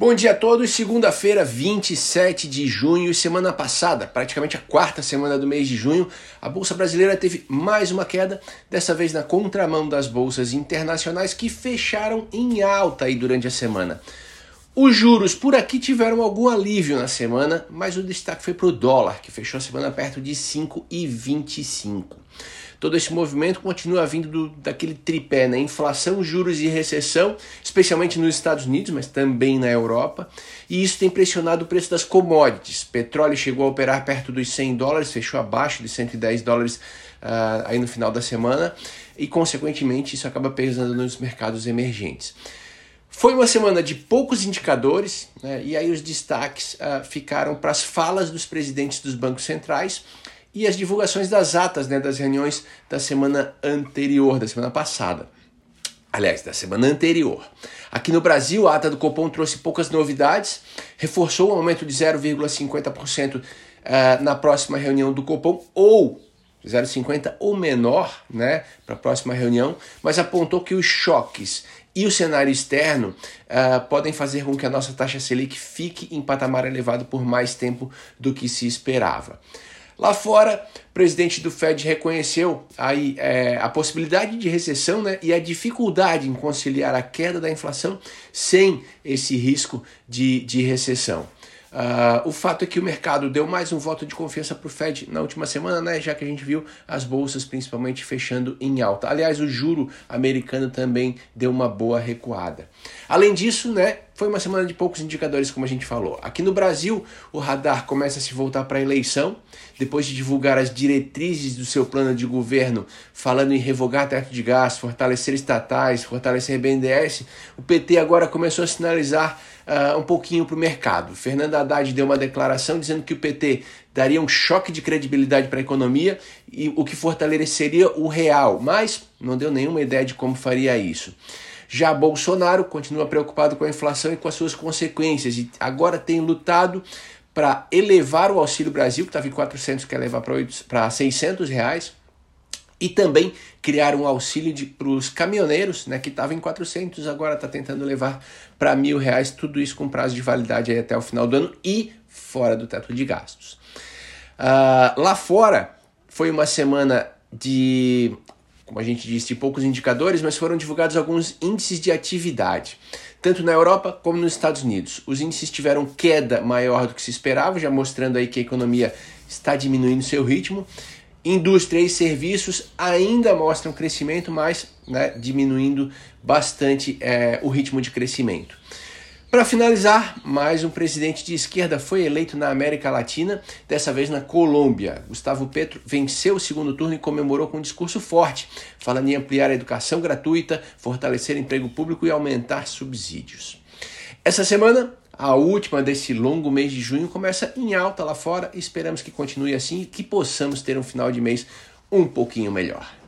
Bom dia a todos. Segunda-feira, 27 de junho, semana passada, praticamente a quarta semana do mês de junho, a bolsa brasileira teve mais uma queda, dessa vez na contramão das bolsas internacionais que fecharam em alta aí durante a semana. Os juros por aqui tiveram algum alívio na semana, mas o destaque foi para o dólar, que fechou a semana perto de 5,25. Todo esse movimento continua vindo do, daquele tripé, né? Inflação, juros e recessão, especialmente nos Estados Unidos, mas também na Europa. E isso tem pressionado o preço das commodities. Petróleo chegou a operar perto dos 100 dólares, fechou abaixo de 110 dólares uh, aí no final da semana. E, consequentemente, isso acaba pesando nos mercados emergentes. Foi uma semana de poucos indicadores, né, e aí os destaques uh, ficaram para as falas dos presidentes dos bancos centrais e as divulgações das atas né, das reuniões da semana anterior, da semana passada. Aliás, da semana anterior. Aqui no Brasil, a ata do Copom trouxe poucas novidades, reforçou o aumento de 0,50% uh, na próxima reunião do Copom, ou 0,50 ou menor né, para a próxima reunião, mas apontou que os choques e o cenário externo uh, podem fazer com que a nossa taxa Selic fique em patamar elevado por mais tempo do que se esperava. Lá fora, o presidente do Fed reconheceu aí, é, a possibilidade de recessão né, e a dificuldade em conciliar a queda da inflação sem esse risco de, de recessão. Uh, o fato é que o mercado deu mais um voto de confiança para o Fed na última semana, né, já que a gente viu as bolsas principalmente fechando em alta. Aliás, o juro americano também deu uma boa recuada. Além disso, né, foi uma semana de poucos indicadores, como a gente falou. Aqui no Brasil, o radar começa a se voltar para a eleição, depois de divulgar as diretrizes do seu plano de governo, falando em revogar teto de gás, fortalecer estatais, fortalecer BNDES. O PT agora começou a sinalizar uh, um pouquinho para o mercado. Fernando Haddad deu uma declaração dizendo que o PT daria um choque de credibilidade para a economia e o que fortaleceria o real, mas não deu nenhuma ideia de como faria isso. Já Bolsonaro continua preocupado com a inflação e com as suas consequências e agora tem lutado para elevar o Auxílio Brasil, que estava em 400, quer levar para 600 reais, e também criar um auxílio para os caminhoneiros, né, que estava em 400, agora está tentando levar para mil reais, tudo isso com prazo de validade até o final do ano e fora do teto de gastos. Uh, lá fora foi uma semana de, como a gente disse, de poucos indicadores, mas foram divulgados alguns índices de atividade. Tanto na Europa como nos Estados Unidos. Os índices tiveram queda maior do que se esperava, já mostrando aí que a economia está diminuindo seu ritmo. Indústria e serviços ainda mostram crescimento, mas né, diminuindo bastante é, o ritmo de crescimento. Para finalizar, mais um presidente de esquerda foi eleito na América Latina, dessa vez na Colômbia. Gustavo Petro venceu o segundo turno e comemorou com um discurso forte, falando em ampliar a educação gratuita, fortalecer emprego público e aumentar subsídios. Essa semana, a última desse longo mês de junho começa em alta lá fora. Esperamos que continue assim e que possamos ter um final de mês um pouquinho melhor.